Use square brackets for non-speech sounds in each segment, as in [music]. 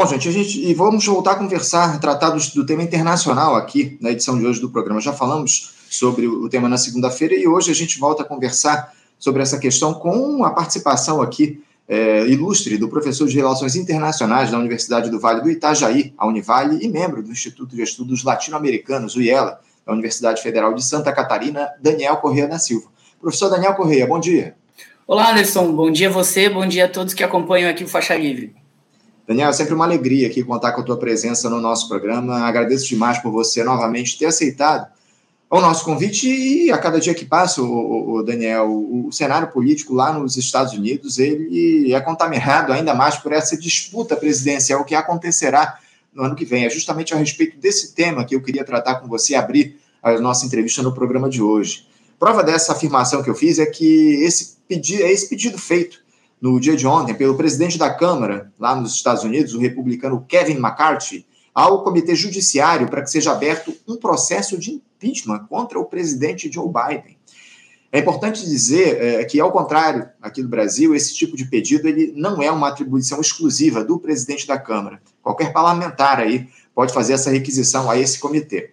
Bom, gente, a gente e vamos voltar a conversar, tratar do, do, tema internacional aqui na edição de hoje do programa. Já falamos sobre o tema na segunda-feira e hoje a gente volta a conversar sobre essa questão com a participação aqui é, ilustre do professor de Relações Internacionais da Universidade do Vale do Itajaí, a Univale, e membro do Instituto de Estudos Latino-Americanos, o IELA, da Universidade Federal de Santa Catarina, Daniel Correia da Silva. Professor Daniel Correia, bom dia. Olá, Anderson. Bom dia a você, bom dia a todos que acompanham aqui o Faixa Livre. Daniel, é sempre uma alegria aqui contar com a tua presença no nosso programa. Agradeço demais por você novamente ter aceitado o nosso convite e a cada dia que passa, o, o Daniel, o, o, cenário político lá nos Estados Unidos ele é contaminado ainda mais por essa disputa presidencial que acontecerá no ano que vem. É justamente a respeito desse tema que eu queria tratar com você, abrir a nossa entrevista no programa de hoje. Prova dessa afirmação que eu fiz é que esse pedido, é esse pedido feito no dia de ontem pelo presidente da Câmara lá nos Estados Unidos, o republicano Kevin McCarthy, ao Comitê Judiciário para que seja aberto um processo de impeachment contra o presidente Joe Biden. É importante dizer é, que, ao contrário, aqui no Brasil, esse tipo de pedido ele não é uma atribuição exclusiva do presidente da Câmara. Qualquer parlamentar aí pode fazer essa requisição a esse comitê.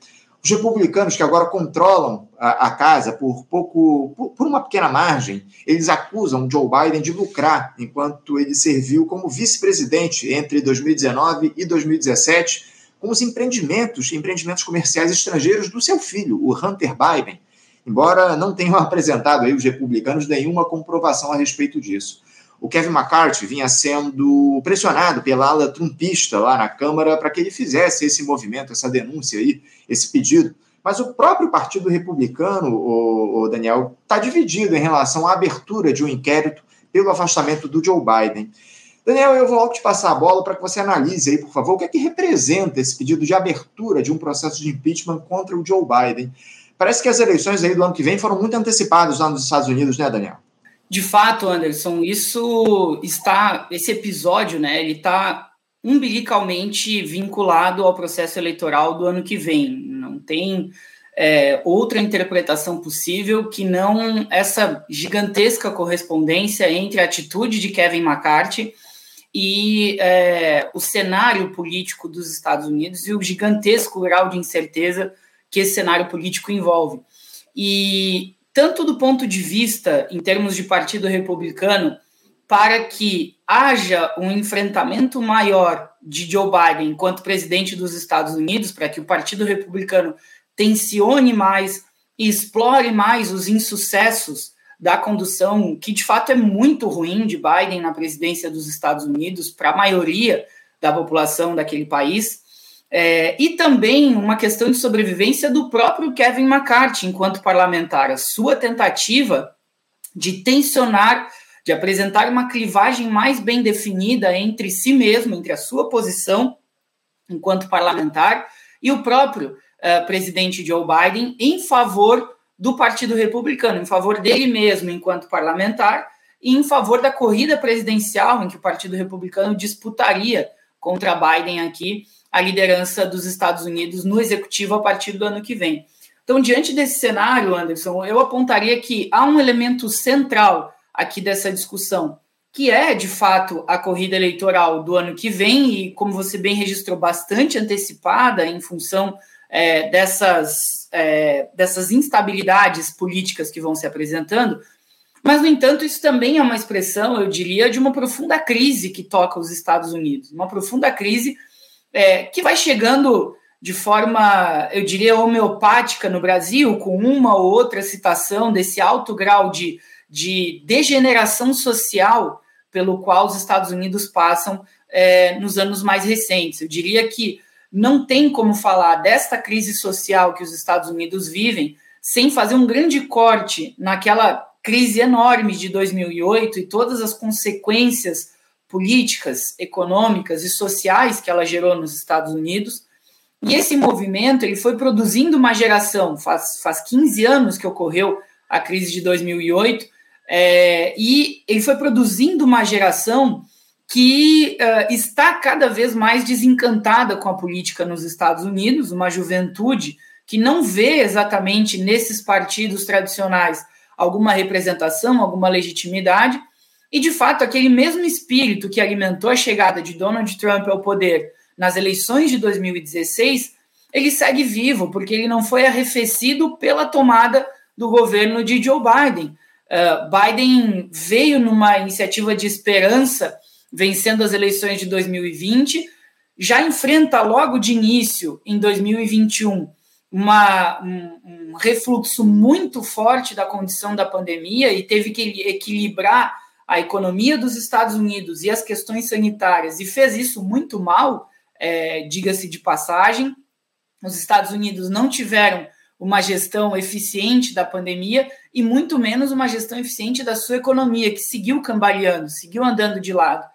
Os republicanos que agora controlam a, a casa por pouco, por, por, uma pequena margem, eles acusam Joe Biden de lucrar enquanto ele serviu como vice-presidente entre 2019 e 2017 com os empreendimentos, empreendimentos comerciais estrangeiros do seu filho, o Hunter Biden, embora não tenham [laughs] apresentado aí os republicanos nenhuma comprovação a respeito disso. O Kevin McCarthy vinha sendo pressionado pela ala trumpista lá na Câmara para que ele fizesse esse movimento, essa denúncia aí, esse pedido. Mas o próprio Partido Republicano, o, o Daniel, está dividido em relação à abertura de um inquérito pelo afastamento do Joe Biden. Daniel, eu vou te passar a bola para que você analise aí, por favor, o que é que representa esse pedido de abertura de um processo de impeachment contra o Joe Biden. Parece que as eleições aí do ano que vem foram muito antecipadas lá nos Estados Unidos, né, Daniel? De fato, Anderson, isso está, esse episódio, né, ele está umbilicalmente vinculado ao processo eleitoral do ano que vem. Não tem é, outra interpretação possível que não essa gigantesca correspondência entre a atitude de Kevin McCarthy e é, o cenário político dos Estados Unidos e o gigantesco grau de incerteza que esse cenário político envolve. E tanto do ponto de vista, em termos de partido republicano, para que haja um enfrentamento maior de Joe Biden enquanto presidente dos Estados Unidos, para que o Partido Republicano tensione mais e explore mais os insucessos da condução, que de fato é muito ruim de Biden na presidência dos Estados Unidos para a maioria da população daquele país, é, e também uma questão de sobrevivência do próprio Kevin McCarthy enquanto parlamentar, a sua tentativa de tensionar, de apresentar uma clivagem mais bem definida entre si mesmo, entre a sua posição enquanto parlamentar e o próprio uh, presidente Joe Biden em favor do Partido Republicano, em favor dele mesmo enquanto parlamentar e em favor da corrida presidencial em que o Partido Republicano disputaria contra Biden aqui a liderança dos Estados Unidos no executivo a partir do ano que vem. Então, diante desse cenário, Anderson, eu apontaria que há um elemento central aqui dessa discussão, que é, de fato, a corrida eleitoral do ano que vem, e como você bem registrou, bastante antecipada em função é, dessas, é, dessas instabilidades políticas que vão se apresentando, mas, no entanto, isso também é uma expressão, eu diria, de uma profunda crise que toca os Estados Unidos, uma profunda crise é, que vai chegando de forma, eu diria, homeopática no Brasil, com uma ou outra citação desse alto grau de, de degeneração social pelo qual os Estados Unidos passam é, nos anos mais recentes. Eu diria que não tem como falar desta crise social que os Estados Unidos vivem sem fazer um grande corte naquela crise enorme de 2008 e todas as consequências políticas, econômicas e sociais que ela gerou nos Estados Unidos. E esse movimento ele foi produzindo uma geração, faz, faz 15 anos que ocorreu a crise de 2008, é, e ele foi produzindo uma geração que uh, está cada vez mais desencantada com a política nos Estados Unidos, uma juventude que não vê exatamente nesses partidos tradicionais alguma representação, alguma legitimidade, E, de fato, aquele mesmo espírito que alimentou a chegada de Donald Trump ao poder nas eleições de 2016, ele segue vivo, porque ele não foi arrefecido pela tomada do governo de Joe Biden. Uh, Biden veio numa iniciativa de esperança, vencendo as eleições de 2020, já enfrenta logo de início, em 2021, uma, um, um refluxo muito forte da condição da pandemia e teve que equilibrar a economia dos Estados Unidos e as questões sanitárias, e fez isso muito mal, é, diga-se de passagem. Os Estados Unidos não tiveram uma gestão eficiente da pandemia e muito menos uma gestão eficiente da sua economia, que seguiu cambaleando, seguiu andando de lado.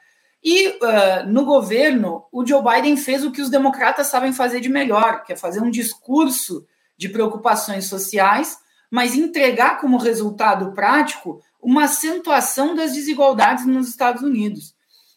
E uh, no governo, o Joe Biden fez o que os democratas sabem fazer de melhor, que é fazer um discurso de preocupações sociais, mas entregar como resultado prático uma acentuação das desigualdades nos Estados Unidos.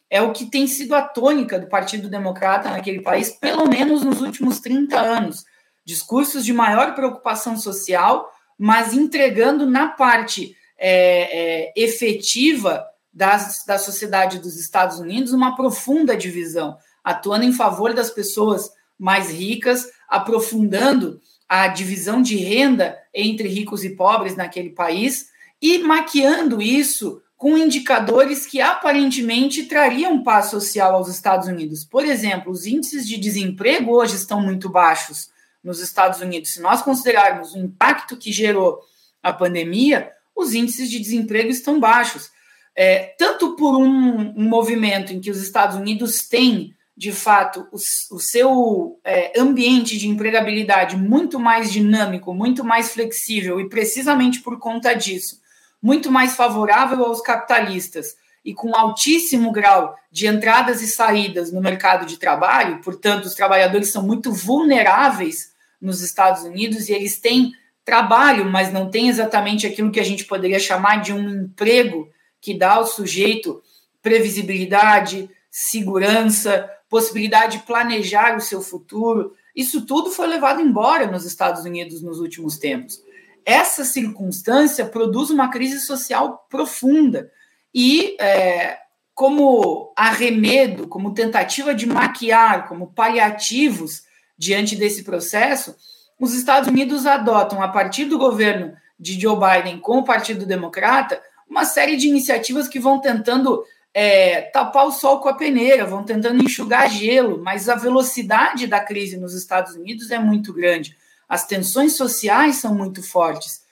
É o que tem sido a tônica do Partido Democrata naquele país, pelo menos nos últimos 30 anos discursos de maior preocupação social, mas entregando na parte é, é, efetiva das, da sociedade dos Estados Unidos uma profunda divisão, atuando em favor das pessoas mais ricas, aprofundando a divisão de renda entre ricos e pobres naquele país e maquiando isso com indicadores que aparentemente trariam paz social aos Estados Unidos. Por exemplo, os índices de desemprego hoje estão muito baixos nos Estados Unidos, se nós considerarmos o impacto que gerou a pandemia, os índices de desemprego estão baixos. É, tanto por um, um, movimento em que os Estados Unidos têm, de fato, o, o seu é, ambiente de empregabilidade muito mais dinâmico, muito mais flexível, e precisamente por conta disso, muito mais favorável aos capitalistas e com altíssimo grau de entradas e saídas no mercado de trabalho, portanto, os trabalhadores são muito vulneráveis nos Estados Unidos e eles têm trabalho, mas não têm exatamente aquilo que a gente poderia chamar de um emprego que dá ao sujeito previsibilidade, segurança, possibilidade de planejar o seu futuro. Isso tudo foi levado embora nos Estados Unidos nos últimos tempos. Essa circunstância produz uma crise social profunda e, é, como arremedo, como tentativa de maquiar, como paliativos diante desse processo, os Estados Unidos adotam, a partir do governo de Joe Biden com o Partido Democrata, uma série de iniciativas que vão tentando é, tapar o sol com a peneira, vão tentando enxugar gelo, mas a velocidade da crise nos Estados Unidos é muito grande. As tensões sociais são muito fortes.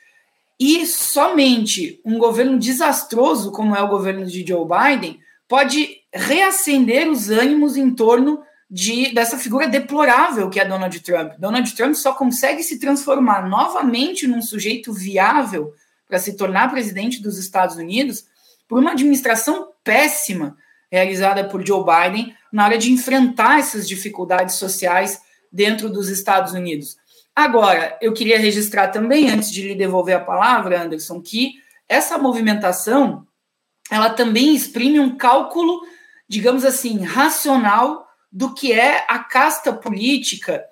E somente um governo desastroso, como é o governo de Joe Biden, pode reacender os ânimos em torno de, dessa figura deplorável que é Donald Trump. Donald Trump só consegue se transformar novamente num sujeito viável para se tornar presidente dos Estados Unidos por uma administração péssima realizada por Joe Biden na hora de enfrentar essas dificuldades sociais dentro dos Estados Unidos. Agora, eu queria registrar também, antes de lhe devolver a palavra, Anderson, que essa movimentação ela também exprime um cálculo, digamos assim, racional do que é a casta política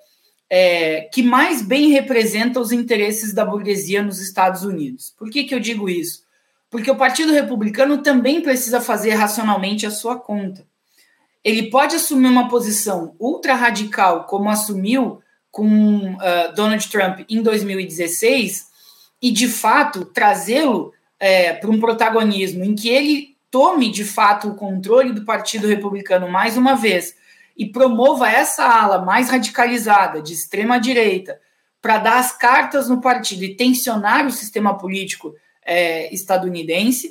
é, que mais bem representa os interesses da burguesia nos Estados Unidos. Por que, que eu digo isso? Porque o Partido Republicano também precisa fazer racionalmente a sua conta. Ele pode assumir uma posição ultra radical, como assumiu com uh, Donald Trump em 2016, e de fato trazê-lo é, para um protagonismo em que ele tome de fato o controle do Partido Republicano mais uma vez e promova essa ala mais radicalizada, de extrema direita, para dar as cartas no partido e tensionar o sistema político é, estadunidense.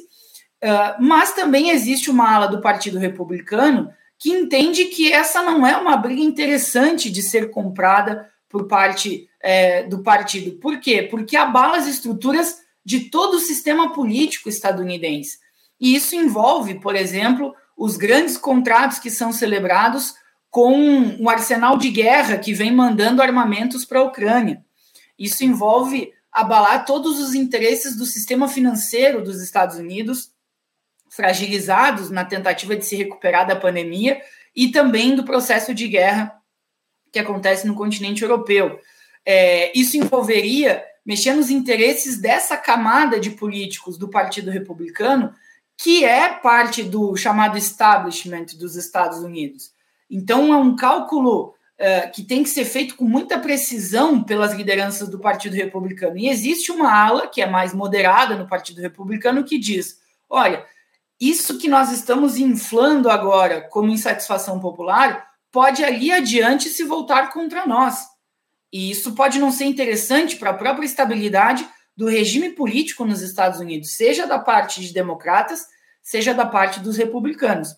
Uh, mas também existe uma ala do Partido Republicano que entende que essa não é uma briga interessante de ser comprada por parte é, do partido. Por quê? Porque abala as estruturas de todo o sistema político estadunidense. E isso envolve, por exemplo, os grandes contratos que são celebrados com um arsenal de guerra que vem mandando armamentos para a Ucrânia. Isso envolve abalar todos os interesses do sistema financeiro dos Estados Unidos, fragilizados na tentativa de se recuperar da pandemia, e também do processo de guerra que acontece no continente europeu. É, isso envolveria mexer nos interesses dessa camada de políticos do Partido Republicano que é parte do chamado establishment dos Estados Unidos. Então, é um cálculo uh, que tem que ser feito com muita precisão pelas lideranças do Partido Republicano. E existe uma ala que é mais moderada no Partido Republicano que diz: olha, isso que nós estamos inflando agora como insatisfação popular pode ali adiante se voltar contra nós. E isso pode não ser interessante para a própria estabilidade do regime político nos Estados Unidos, seja da parte de democratas, seja da parte dos republicanos.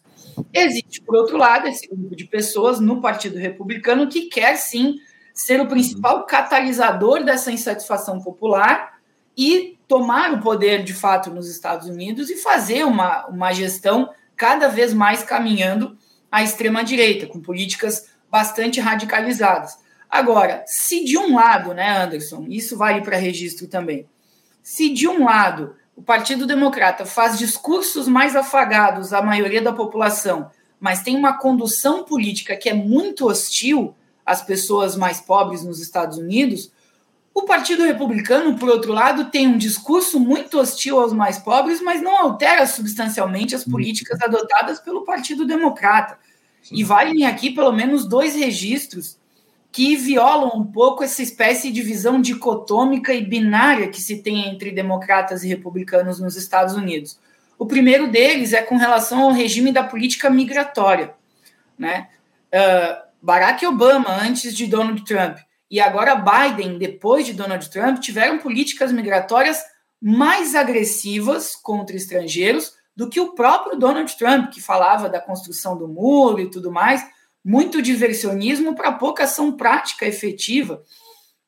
Existe, por outro lado, esse grupo de pessoas no Partido Republicano que quer sim ser o principal catalisador dessa insatisfação popular e tomar o poder de fato nos Estados Unidos e fazer uma, uma gestão cada vez mais caminhando à extrema-direita, com políticas bastante radicalizadas. Agora, se de um lado, né, Anderson, isso vale para registro também, se de um lado o Partido Democrata faz discursos mais afagados à maioria da população, mas tem uma condução política que é muito hostil às pessoas mais pobres nos Estados Unidos, o Partido Republicano, por outro lado, tem um discurso muito hostil aos mais pobres, mas não altera substancialmente as políticas adotadas pelo Partido Democrata. E valem aqui pelo menos dois registros que violam um pouco essa espécie de visão dicotômica e binária que se tem entre democratas e republicanos nos Estados Unidos. O primeiro deles é com relação ao regime da política migratória. Né? Uh, Barack Obama, antes de Donald Trump, e agora Biden, depois de Donald Trump, tiveram políticas migratórias mais agressivas contra estrangeiros do que o próprio Donald Trump, que falava da construção do muro e tudo mais muito diversionismo para pouca ação prática efetiva.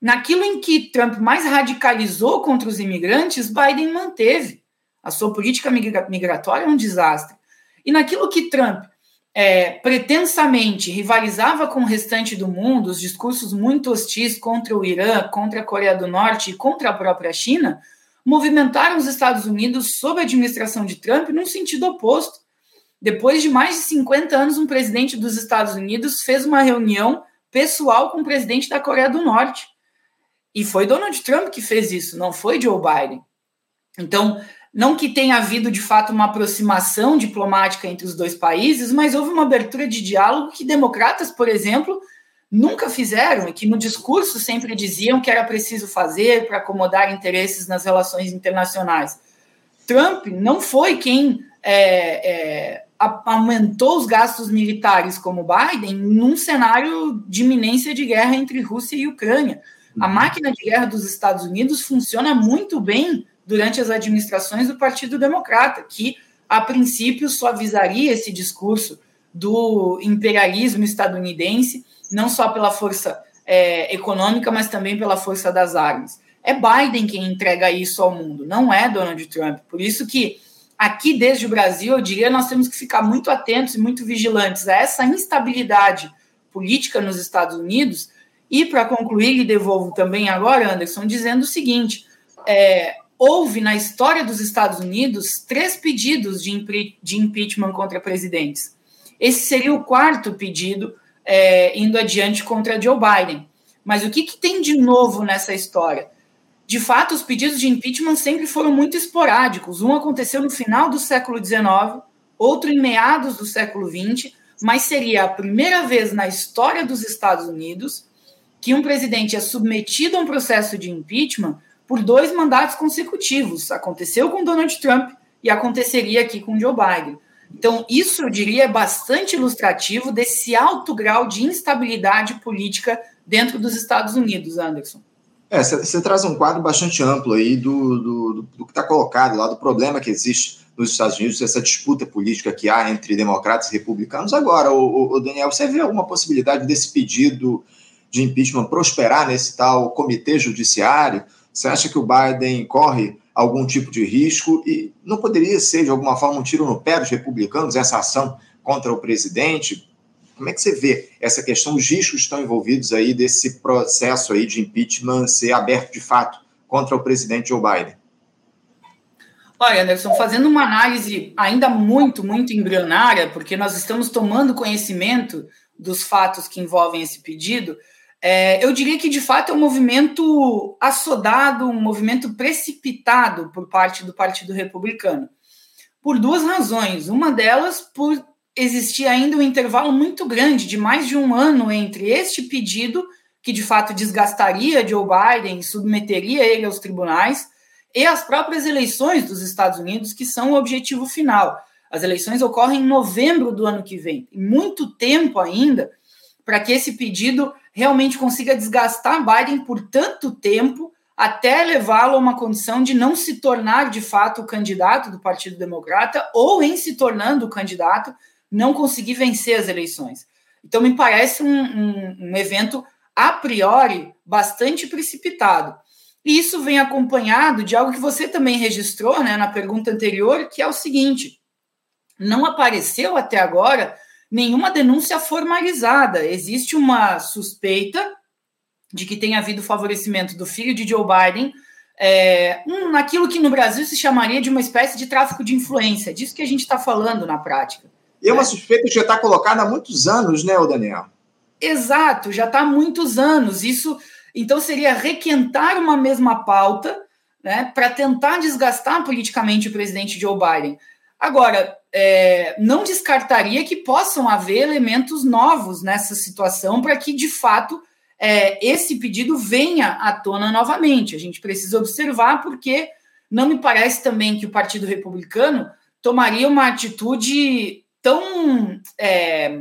Naquilo em que Trump mais radicalizou contra os imigrantes, Biden manteve. A sua política migratória é um desastre. E naquilo que Trump é, pretensamente rivalizava com o restante do mundo, os discursos muito hostis contra o Irã, contra a Coreia do Norte e contra a própria China, movimentaram os Estados Unidos sob a administração de Trump num sentido oposto. Depois de mais de 50 anos, um presidente dos Estados Unidos fez uma reunião pessoal com o presidente da Coreia do Norte. E foi Donald Trump que fez isso, não foi Joe Biden. Então, não que tenha havido de fato uma aproximação diplomática entre os dois países, mas houve uma abertura de diálogo que democratas, por exemplo, nunca fizeram e que no discurso sempre diziam que era preciso fazer para acomodar interesses nas relações internacionais. Trump não foi quem é, é, aumentou os gastos militares como Biden num cenário de iminência de guerra entre Rússia e Ucrânia. A uhum. máquina de guerra dos Estados Unidos funciona muito bem durante as administrações do Partido Democrata, que a princípio suavizaria esse discurso do imperialismo estadunidense, não só pela força é, econômica, mas também pela força das armas. É Biden quem entrega isso ao mundo, não é Donald Trump. Por isso que aqui desde o Brasil, eu diria, nós temos que ficar muito atentos e muito vigilantes a essa instabilidade política nos Estados Unidos. E, para concluir, lhe devolvo também agora, Anderson, dizendo o seguinte: é, houve na história dos Estados Unidos três pedidos de, de impeachment contra presidentes. Esse seria o quarto pedido é, indo adiante contra Joe Biden. Mas o que, que tem de novo nessa história? De fato, os pedidos de impeachment sempre foram muito esporádicos. Um aconteceu no final do século XIX, outro em meados do século XX, mas seria a primeira vez na história dos Estados Unidos que um presidente é submetido a um processo de impeachment por dois mandatos consecutivos. Aconteceu com Donald Trump e aconteceria aqui com Joe Biden. Então, isso eu diria é bastante ilustrativo desse alto grau de instabilidade política dentro dos Estados Unidos, Anderson. É, você traz um quadro bastante amplo aí do, do, do, do que está colocado lá, do problema que existe nos Estados Unidos, essa disputa política que há entre democratas e republicanos. Agora, o, o Daniel, você vê alguma possibilidade desse pedido de impeachment prosperar nesse tal comitê judiciário? Você acha que o Biden corre algum tipo de risco e não poderia ser, de alguma forma, um tiro no pé dos republicanos, essa ação contra o presidente? Como é que você vê essa questão, os riscos estão envolvidos aí desse processo aí de impeachment ser aberto de fato contra o presidente Joe Biden? Olha, Anderson, fazendo uma análise ainda muito, muito embrionária, porque nós estamos tomando conhecimento dos fatos que envolvem esse pedido, é, eu diria que de fato é um movimento assodado, um movimento precipitado por parte do Partido Republicano. por duas razões. Uma delas, por existir ainda um intervalo muito grande, de mais de um ano, entre este pedido, que de fato desgastaria Joe Biden, submeteria ele aos tribunais, e as próprias eleições dos Estados Unidos, que são o objetivo final. As eleições ocorrem em novembro do ano que vem. Muito tempo ainda para que esse pedido realmente consiga desgastar Biden por tanto tempo até levá-lo a uma condição de não se tornar de fato o candidato do Partido Democrata ou, em se tornando o candidato, não conseguir vencer as eleições. Então, me parece um, um, um evento a priori bastante precipitado. E isso vem acompanhado de algo que você também registrou né, na pergunta anterior, que é o seguinte: não apareceu até agora nenhuma denúncia formalizada. Existe uma suspeita de que tenha havido favorecimento do filho de Joe Biden é, um, naquilo que no Brasil se chamaria de uma espécie de tráfico de influência. Disso que a gente está falando na prática. E é uma suspeita que já está colocada há muitos anos, né, Daniel? Exato, já está há muitos anos. Isso, então, seria requentar uma mesma pauta né, para tentar desgastar politicamente o presidente Joe Biden. Agora, é, não descartaria que possam haver elementos novos nessa situação para que, de fato, é, esse pedido venha à tona novamente. A gente precisa observar, porque não me parece também que o Partido Republicano tomaria uma atitude tão, é,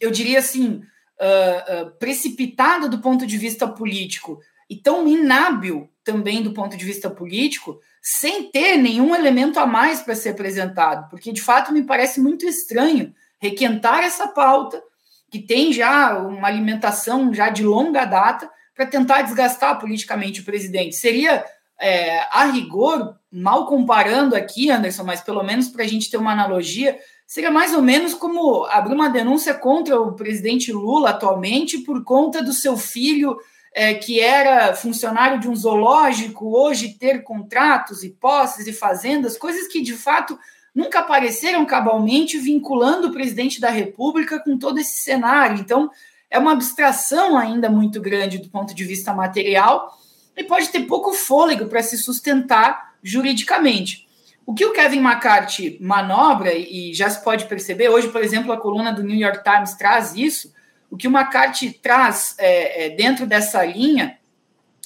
eu diria assim, uh, uh, precipitada do ponto de vista político e tão inábil também do ponto de vista político, sem ter nenhum elemento a mais para ser apresentado, porque de fato me parece muito estranho requentar essa pauta que tem já uma alimentação já de longa data para tentar desgastar politicamente o presidente. Seria, é, a rigor, mal comparando aqui, Anderson, mas pelo menos para a gente ter uma analogia, seria mais ou menos como abrir uma denúncia contra o presidente Lula atualmente por conta do seu filho é, que era funcionário de um zoológico, hoje ter contratos e posses e fazendas, coisas que de fato nunca apareceram cabalmente vinculando o presidente da República com todo esse cenário. Então, é uma abstração ainda muito grande do ponto de vista material e pode ter pouco fôlego para se sustentar juridicamente. O que o Kevin McCarthy manobra, e já se pode perceber, hoje, por exemplo, a coluna do New York Times traz isso, o que o McCarthy traz é, é, dentro dessa linha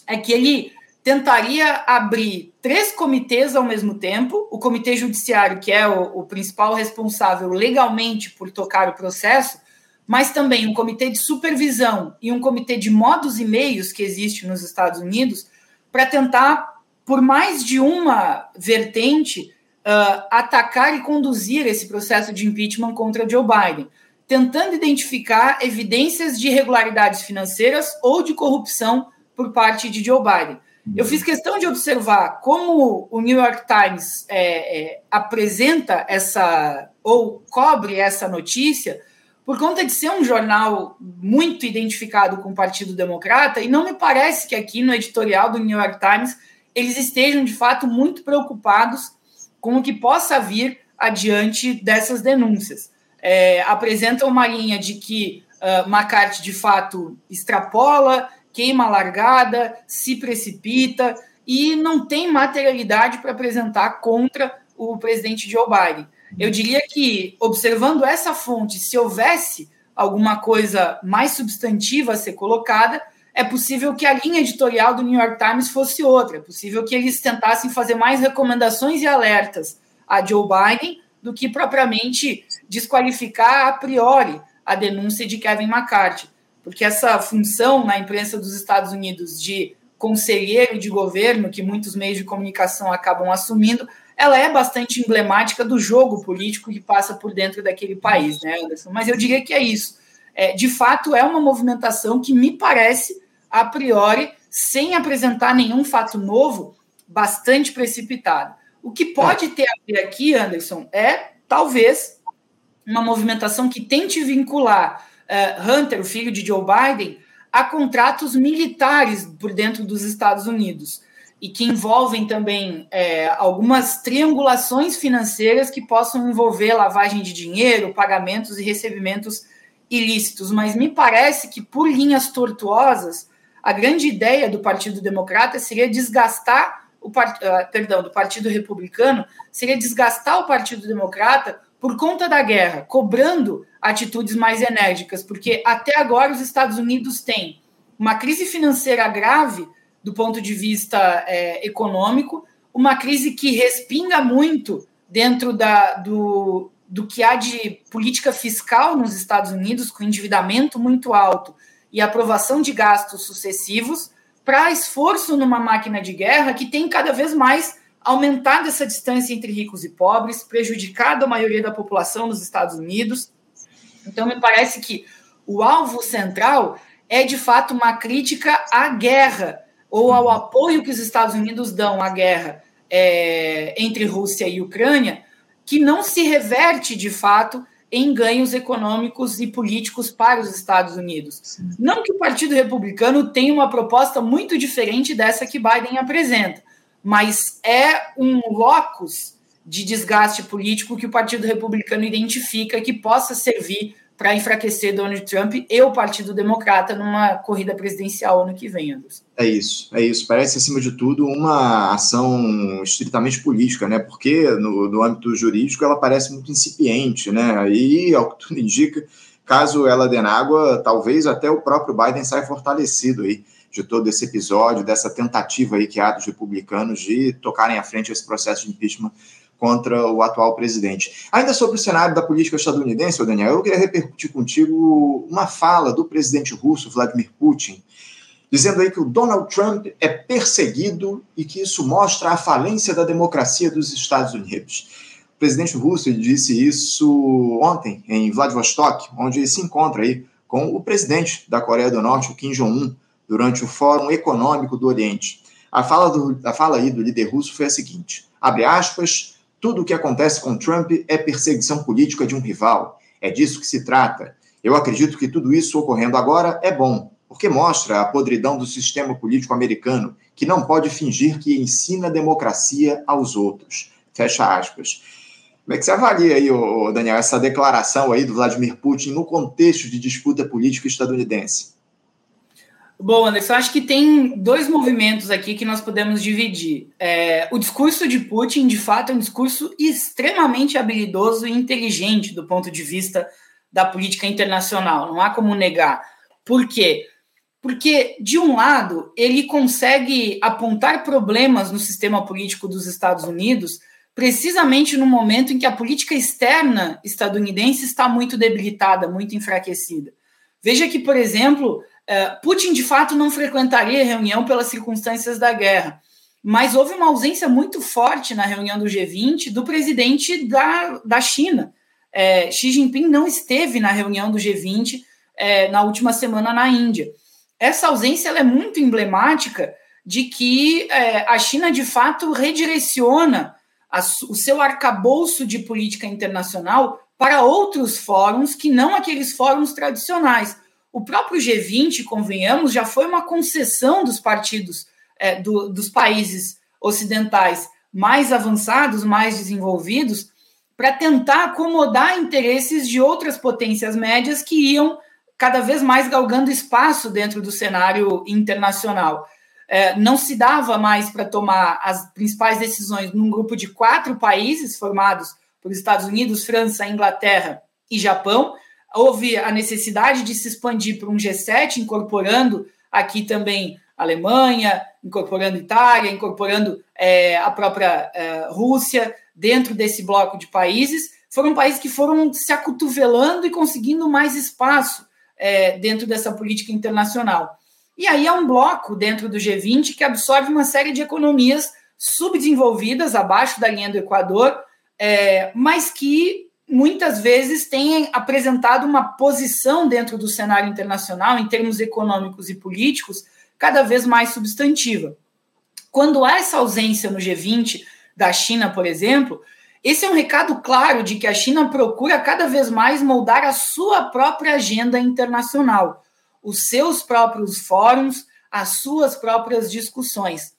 é que ele tentaria abrir três comitês ao mesmo tempo: o comitê judiciário, que é o, o, principal responsável legalmente por tocar o processo, mas também um comitê de supervisão e um comitê de modos e meios que existe nos Estados Unidos, para tentar, por mais de uma vertente, uh, atacar e conduzir esse processo de impeachment contra Joe Biden tentando identificar evidências de irregularidades financeiras ou de corrupção por parte de Joe Biden. Eu fiz questão de observar como o New York Times é, é, apresenta essa ou cobre essa notícia por conta de ser um jornal muito identificado com o Partido Democrata, e não me parece que aqui no editorial do New York Times eles estejam de fato muito preocupados com o que possa vir adiante dessas denúncias é, apresentam uma linha de que uh, McCarthy de fato extrapola, queima a largada, se precipita e não tem materialidade para apresentar contra o presidente Joe Biden. Eu diria que, observando essa fonte, se houvesse alguma coisa mais substantiva a ser colocada, é possível que a linha editorial do New York Times fosse outra. É possível que eles tentassem fazer mais recomendações e alertas a Joe Biden do que propriamente desqualificar a priori a denúncia de Kevin McCarthy, porque essa função na imprensa dos Estados Unidos de conselheiro de governo, que muitos meios de comunicação acabam assumindo, ela é bastante emblemática do jogo político que passa por dentro daquele país, né, Anderson? Mas eu diria que é isso. É, de fato, é uma movimentação que me parece, a priori, sem apresentar nenhum fato novo, bastante precipitada. O que pode ter a ver aqui, Anderson, é talvez uma movimentação que tente vincular uh, Hunter, o filho de Joe Biden, a contratos militares por dentro dos Estados Unidos e que envolvem também é, algumas triangulações financeiras que possam envolver lavagem de dinheiro, pagamentos e recebimentos ilícitos. Mas me parece que, por linhas tortuosas, a grande ideia do Partido Democrata seria desgastar o part... uh, perdão, do Partido Republicano seria desgastar o Partido Democrata por conta da guerra, cobrando atitudes mais enérgicas, porque até agora os Estados Unidos têm uma crise financeira grave do ponto de vista é, econômico, uma crise que respinga muito dentro da, do, do que há de política fiscal nos Estados Unidos, com endividamento muito alto e aprovação de gastos sucessivos, para esforço numa máquina de guerra que tem cada vez mais aumentado essa distância entre ricos e pobres, prejudicado a maioria da população nos Estados Unidos. Então, me parece que o alvo central é, de fato, uma crítica à guerra ou ao apoio que os Estados Unidos dão à guerra é, entre Rússia e Ucrânia, que não se reverte, de fato, em ganhos econômicos e políticos para os Estados Unidos. Sim. Não que o Partido Republicano tenha uma proposta muito diferente dessa que Biden apresenta, mas é um locus de desgaste político que o Partido Republicano identifica que possa servir para enfraquecer Donald Trump e o Partido Democrata numa corrida presidencial ano que vem, Anderson. É isso, é isso. Parece, acima de tudo, uma ação estritamente política, né? Porque no, no âmbito jurídico ela parece muito incipiente, né? Aí, ao que tudo indica, caso ela dê na água, talvez até o próprio Biden saia fortalecido aí de todo esse episódio, dessa tentativa aí que há dos republicanos de tocarem à frente esse processo de impeachment contra o atual presidente. Ainda sobre o cenário da política estadunidense, Daniel, eu queria repercutir contigo uma fala do presidente russo, Vladimir Putin, dizendo aí que o Donald Trump é perseguido e que isso mostra a falência da democracia dos Estados Unidos. O presidente russo disse isso ontem em Vladivostok, onde se encontra aí com o presidente da Coreia do Norte, o Kim Jong-un, durante o Fórum Econômico do Oriente. A fala, do, a fala aí do líder russo foi a seguinte, abre aspas, tudo o que acontece com Trump é perseguição política de um rival. É disso que se trata. Eu acredito que tudo isso ocorrendo agora é bom, porque mostra a podridão do sistema político americano, que não pode fingir que ensina democracia aos outros. Fecha aspas. Como é que você avalia aí, Daniel, essa declaração aí do Vladimir Putin no contexto de disputa política estadunidense? Bom, Anderson, acho que tem dois movimentos aqui que nós podemos dividir. É, o discurso de Putin, de fato, é um discurso extremamente habilidoso e inteligente do ponto de vista da política internacional. Não há como negar. Por quê? Porque, de um lado, ele consegue apontar problemas no sistema político dos Estados Unidos, precisamente no momento em que a política externa estadunidense está muito debilitada, muito enfraquecida. Veja que, por exemplo, Putin, de fato, não frequentaria a reunião pelas circunstâncias da guerra, mas houve uma ausência muito forte na reunião do G20 do presidente da, da China. É, Xi Jinping não esteve na reunião do G20 é, na última semana na Índia. Essa ausência é muito emblemática de que é, a China, de fato, redireciona a, o seu arcabouço de política internacional para outros fóruns que não aqueles fóruns tradicionais. O próprio G20, convenhamos, já foi uma concessão dos partidos é, do, dos países ocidentais mais avançados, mais desenvolvidos, para tentar acomodar interesses de outras potências médias que iam cada vez mais galgando espaço dentro do cenário internacional. É, não se dava mais para tomar as principais decisões num grupo de quatro países formados por Estados Unidos, França, Inglaterra e Japão, houve a necessidade de se expandir para um G7, incorporando aqui também Alemanha, incorporando Itália, incorporando é, a própria é, Rússia dentro desse bloco de países. Foram países que foram se acotovelando e conseguindo mais espaço é, dentro dessa política internacional. E aí é um bloco dentro do G20 que absorve uma série de economias subdesenvolvidas, abaixo da linha do Equador, é, mas que muitas vezes têm apresentado uma posição dentro do cenário internacional, em termos econômicos e políticos, cada vez mais substantiva. Quando há essa ausência no G20 da China, por exemplo, esse é um recado claro de que a China procura cada vez mais moldar a sua própria agenda internacional, os seus próprios fóruns, as suas próprias discussões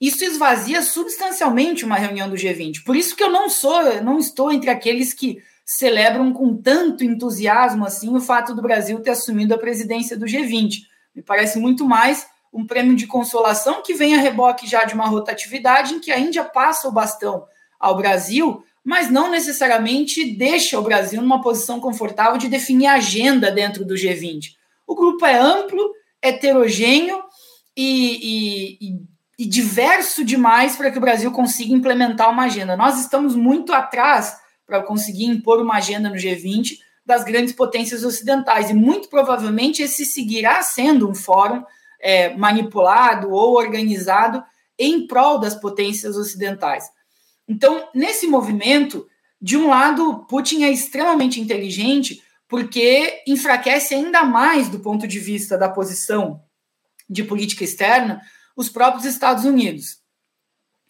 isso esvazia substancialmente uma reunião do G20. Por isso que eu não sou, não estou entre aqueles que celebram com tanto entusiasmo assim o fato do Brasil ter assumido a presidência do G20. Me parece muito mais um prêmio de consolação que vem a reboque já de uma rotatividade em que a Índia passa o bastão ao Brasil, mas não necessariamente deixa o Brasil numa posição confortável de definir a agenda dentro do G20. O grupo é amplo, heterogêneo e, e, e diverso demais para que o Brasil consiga implementar uma agenda. Nós estamos muito atrás para conseguir impor uma agenda no G20 das grandes potências ocidentais, e muito provavelmente esse seguirá sendo um fórum é, manipulado ou organizado em prol das potências ocidentais. Então, nesse movimento, de um lado, Putin é extremamente inteligente porque enfraquece ainda mais, do ponto de vista da posição de política externa, os próprios Estados Unidos.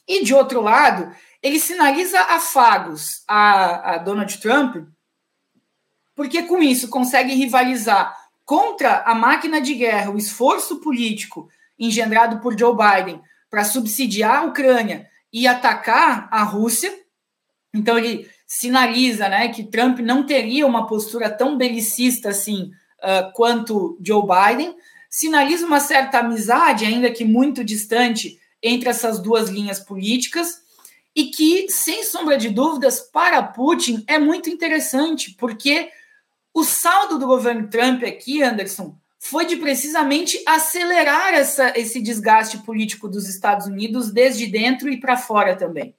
E, de outro lado, ele sinaliza afagos a, a Donald Trump, porque com isso consegue rivalizar contra a máquina de guerra, o esforço político engendrado por Joe Biden para subsidiar a Ucrânia e atacar a Rússia. Então ele sinaliza, né, que Trump não teria uma postura tão belicista assim uh, quanto Joe Biden. Sinaliza uma certa amizade, ainda que muito distante, entre essas duas linhas políticas e que, sem sombra de dúvidas, para Putin é muito interessante, porque o saldo do governo Trump aqui, Anderson, foi de precisamente acelerar essa, esse desgaste político dos Estados Unidos desde dentro e para fora também.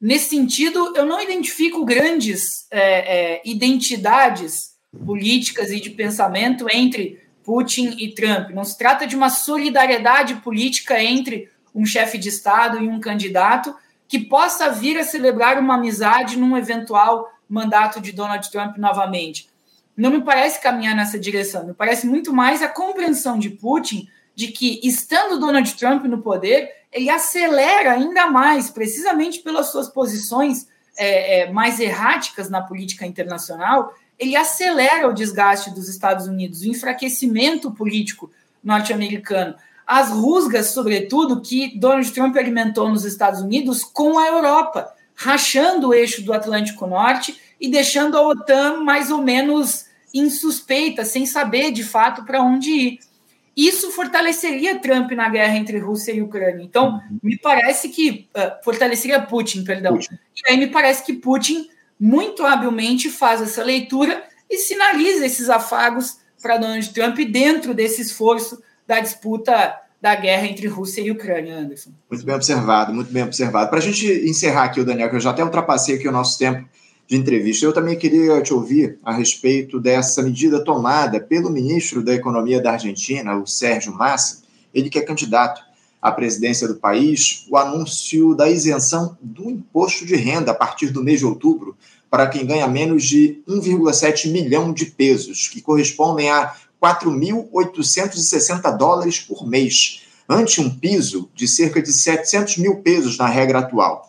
Nesse sentido, eu não identifico grandes é, é, identidades políticas e de pensamento entre Putin e Trump. Não se trata de uma solidariedade política entre um chefe de Estado e um candidato que possa vir a celebrar uma amizade num eventual mandato de Donald Trump novamente não me parece caminhar nessa direção. Me parece muito mais a compreensão de Putin de que, estando Donald Trump no poder, ele acelera ainda mais, precisamente pelas suas posições é, é, mais erráticas na política internacional, ele acelera o desgaste dos Estados Unidos, o enfraquecimento político norte-americano, as rusgas, sobretudo, que Donald Trump alimentou nos Estados Unidos com a Europa, rachando o eixo do Atlântico Norte e deixando a OTAN mais ou menos insuspeita, sem saber de fato para onde ir. Isso fortaleceria Trump na guerra entre Rússia e Ucrânia. Então, uhum. me parece que. Uh, fortaleceria Putin, perdão. Putin. E aí me parece que Putin, muito habilmente, faz essa leitura e sinaliza esses afagos para Donald Trump dentro desse esforço da disputa da guerra entre Rússia e Ucrânia, Anderson. Muito bem observado, muito bem observado. Para a gente encerrar aqui, o Daniel, que eu já até ultrapassei aqui o nosso tempo de entrevista. Eu também queria te ouvir a respeito dessa medida tomada pelo ministro da Economia da Argentina, o Sérgio Massa, ele que é candidato à presidência do país, o anúncio da isenção do imposto de renda a partir do mês de outubro para quem ganha menos de 1,7 milhão de pesos, que correspondem a 4.860 dólares por mês, ante um piso de cerca de 700 mil pesos na regra atual.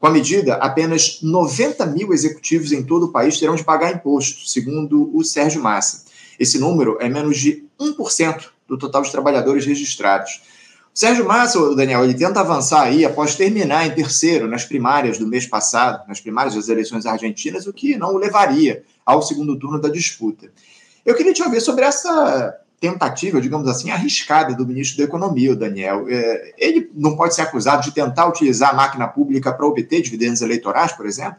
Com a medida, apenas 90 mil executivos em todo o país terão de pagar imposto, segundo o Sérgio Massa. Esse número é menos de 1% do total de trabalhadores registrados. Sérgio Massa, Daniel, ele tenta avançar aí após terminar em terceiro nas primárias do mês passado, nas primárias das eleições argentinas, o que não o levaria ao segundo turno da disputa. Eu queria te ouvir sobre essa tentativa, digamos assim, arriscada do ministro da Economia, o Daniel. É, ele não pode ser acusado de tentar utilizar a máquina pública para obter dividendos eleitorais, por exemplo?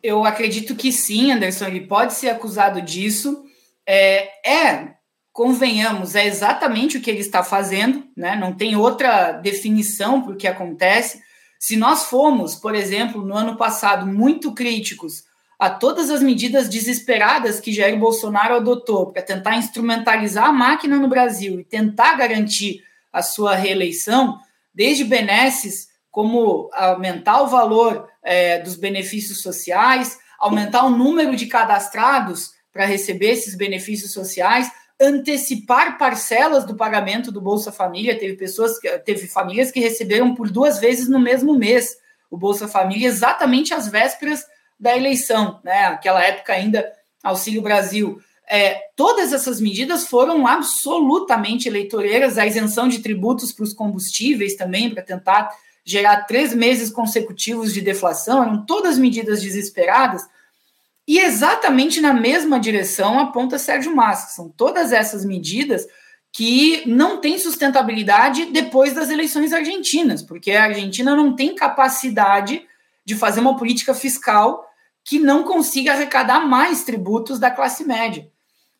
Eu acredito que sim, Anderson, ele pode ser acusado disso. É, é convenhamos, é exatamente o que ele está fazendo, né? não tem outra definição para o que acontece. Se nós fomos, por exemplo, no ano passado, muito críticos a todas as medidas desesperadas que Jair Bolsonaro adotou para tentar instrumentalizar a máquina no Brasil e tentar garantir a sua reeleição, desde benesses como aumentar o valor é, dos benefícios sociais, aumentar o número de cadastrados para receber esses benefícios sociais, antecipar parcelas do pagamento do Bolsa Família. Teve pessoas, teve famílias que receberam por duas vezes no mesmo mês o Bolsa Família, exatamente às vésperas da eleição, né? Aquela época ainda Auxílio Brasil. É, todas essas medidas foram absolutamente eleitoreiras, a isenção de tributos para os combustíveis também, para tentar gerar três meses consecutivos de deflação, eram todas medidas desesperadas. E exatamente na mesma direção aponta Sérgio Massa. São todas essas medidas que não tem sustentabilidade depois das eleições argentinas, porque a Argentina não tem capacidade de fazer uma política fiscal que não consiga arrecadar mais tributos da classe média.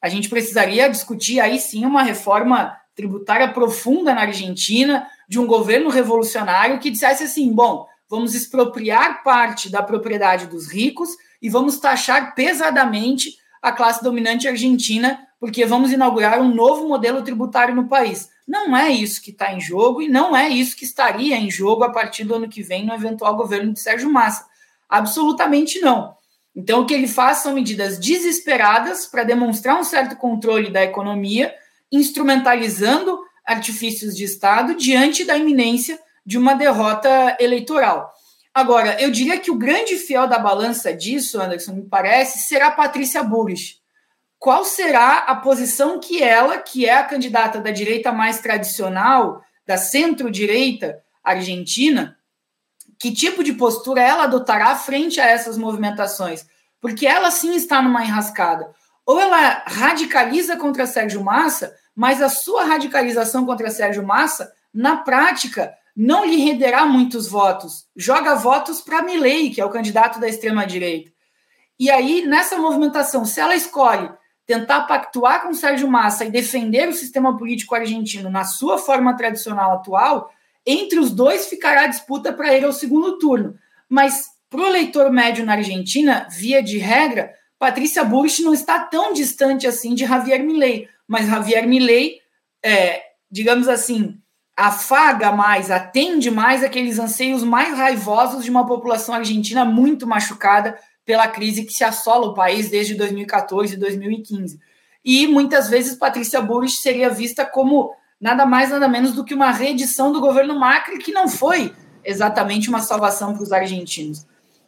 A gente precisaria discutir aí sim uma reforma tributária profunda na Argentina, de um governo revolucionário que dissesse assim: bom, vamos expropriar parte da propriedade dos ricos e vamos taxar pesadamente a classe dominante argentina, porque vamos inaugurar um novo modelo tributário no país. Não é isso que está em jogo e não é isso que estaria em jogo a partir do ano que vem no eventual governo de Sérgio Massa. Absolutamente não. Então, o que ele faz são medidas desesperadas para demonstrar um certo controle da economia, instrumentalizando artifícios de Estado diante da iminência de uma derrota eleitoral. Agora, eu diria que o grande fiel da balança disso, Anderson, me parece, será Patrícia Burris. Qual será a posição que ela, que é a candidata da direita mais tradicional, da centro-direita argentina, que tipo de postura ela adotará frente a essas movimentações? Porque ela sim está numa enrascada. Ou ela radicaliza contra Sérgio Massa, mas a sua radicalização contra Sérgio Massa, na prática, não lhe renderá muitos votos. Joga votos para Milley, que é o candidato da extrema-direita. E aí, nessa movimentação, se ela escolhe tentar pactuar com Sérgio Massa e defender o sistema político argentino na sua forma tradicional atual, entre os dois ficará a disputa para ir ao segundo turno. Mas para o eleitor médio na Argentina, via de regra, Patrícia Bush não está tão distante assim de Javier Milei, mas Javier Milei, é, digamos assim, afaga mais, atende mais aqueles anseios mais raivosos de uma população argentina muito machucada pela crise que se assola o país desde 2014 e 2015. E muitas vezes Patrícia Burris seria vista como nada mais, nada menos do que uma reedição do governo Macri, que não foi exatamente uma salvação para os argentinos.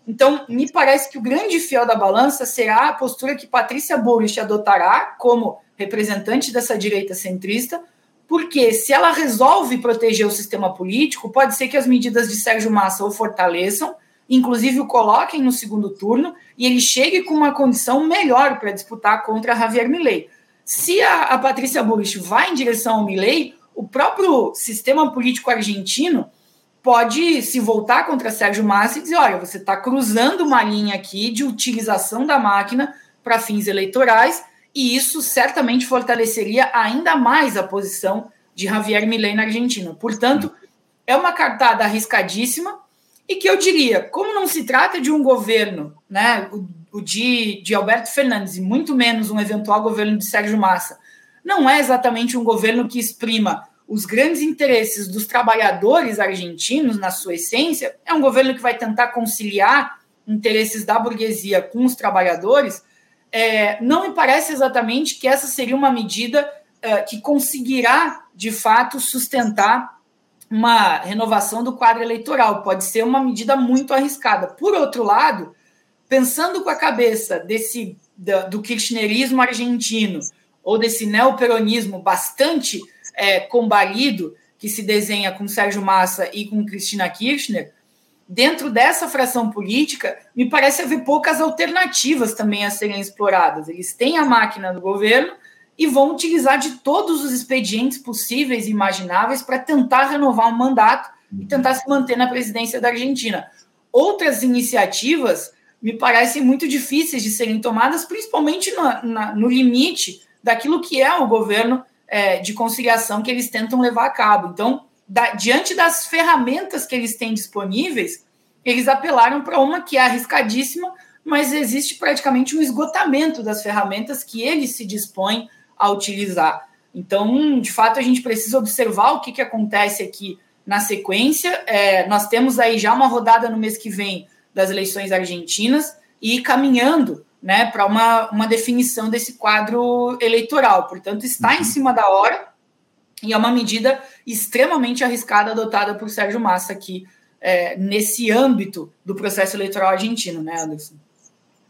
Então, me parece que o grande fiel da balança será a postura que Patrícia Burris adotará como representante dessa direita centrista, porque se ela resolve proteger o sistema político, pode ser que as medidas de Sérgio Massa o fortaleçam, inclusive o coloquem no segundo turno e ele chegue com uma condição melhor para disputar contra Javier Milei. Se a, a Patrícia Burrich vai em direção ao Milei, o próprio sistema político argentino pode se voltar contra Sérgio Massa e dizer: olha, você está cruzando uma linha aqui de utilização da máquina para fins eleitorais e isso certamente fortaleceria ainda mais a posição de Javier Milei na Argentina. Portanto, é uma cartada arriscadíssima e que eu diria, como não se trata de um governo, né, o, de, de Alberto Fernandes, e muito menos um eventual governo de Sérgio Massa, não é exatamente um governo que exprima os grandes interesses dos trabalhadores argentinos na sua essência, é um governo que vai tentar conciliar interesses da burguesia com os trabalhadores, é, não me parece exatamente que essa seria uma medida é, que conseguirá, de fato, sustentar uma renovação do quadro eleitoral. Pode ser uma medida muito arriscada. Por outro lado, pensando com a cabeça desse do, kirchnerismo argentino ou desse neoperonismo bastante é, combalido que se desenha com Sérgio Massa e com Cristina Kirchner, dentro dessa fração política, me parece haver poucas alternativas também a serem exploradas. Eles têm a máquina do governo e vão utilizar de todos os expedientes possíveis e imagináveis para tentar renovar um mandato e tentar se manter na presidência da Argentina. Outras iniciativas me parecem muito difíceis de serem tomadas, principalmente no, na, no limite daquilo que é o governo é, de conciliação que eles tentam levar a cabo. Então, da, diante das ferramentas que eles têm disponíveis, eles apelaram para uma que é arriscadíssima, mas existe praticamente um esgotamento das ferramentas que eles se dispõem a utilizar. Então, de fato, a gente precisa observar o que, que acontece aqui na sequência. É, nós temos aí já uma rodada no mês que vem das eleições argentinas e caminhando né, para uma, uma definição desse quadro eleitoral. Portanto, está em uhum. cima da hora e é uma medida extremamente arriscada adotada por Sérgio Massa aqui é, nesse âmbito do processo eleitoral argentino, né, Anderson?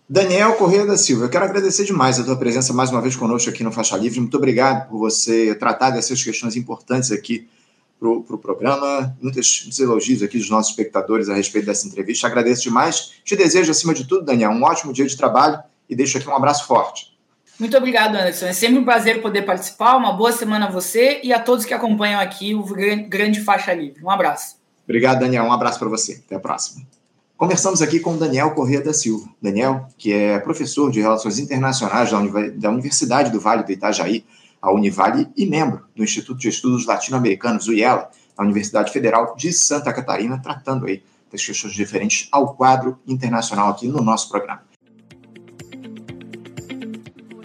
Daniel Correia da Silva, eu quero agradecer demais a tua presença mais uma vez conosco aqui no Faixa Livre. Muito obrigado por você tratar dessas questões importantes aqui para o pro programa. Muitos, muitos elogios aqui dos nossos espectadores a respeito dessa entrevista. Agradeço demais. Te desejo, acima de tudo, Daniel, um ótimo dia de trabalho e deixo aqui um abraço forte. Muito obrigado, Anderson. É sempre um prazer poder participar. Uma boa semana a você e a todos que acompanham aqui o Grande Faixa Livre. Um abraço. Obrigado, Daniel. Um abraço para você. Até a próxima. Conversamos aqui com Daniel Corrêa da Silva. Daniel, que é professor de Relações Internacionais da Universidade do Vale do Itajaí, a Univale, e membro do Instituto de Estudos Latino-Americanos, o IELA, da Universidade Federal de Santa Catarina, tratando aí das questões diferentes ao quadro internacional aqui no nosso programa.